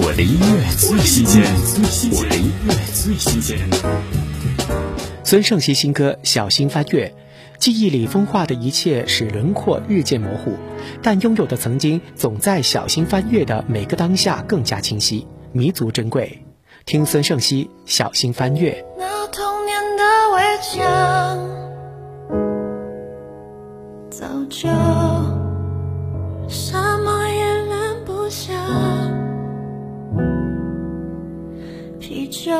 我的音乐最新鲜，我的音乐最新鲜。孙盛希新歌《小心翻阅》，记忆里风化的一切使轮廓日渐模糊，但拥有的曾经总在小心翻阅的每个当下更加清晰，弥足珍贵。听孙盛希《小心翻阅》。那童年的围墙，早就什么也拦不下。啤酒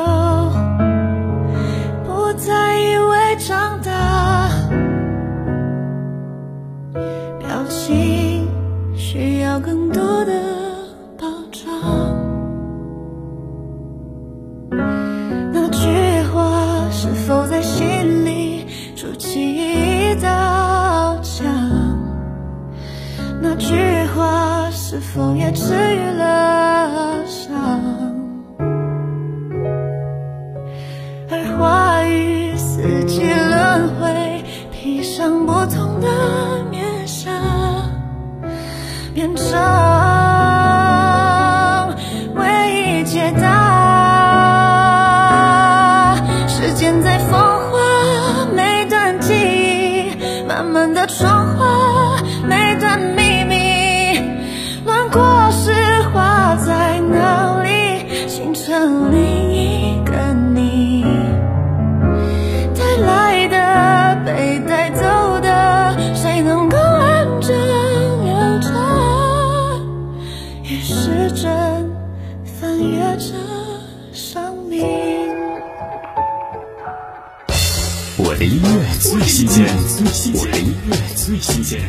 不再以为长大，表情需要更多的包装。那句话是否在心里筑起一道墙？那句话是否也治愈了伤？的窗花每段秘密，轮廓是画在哪里，形成另一个你。带来的，被带走的，谁能够完整留着？越是真翻阅着我的音乐最新鲜，我的音乐最新鲜。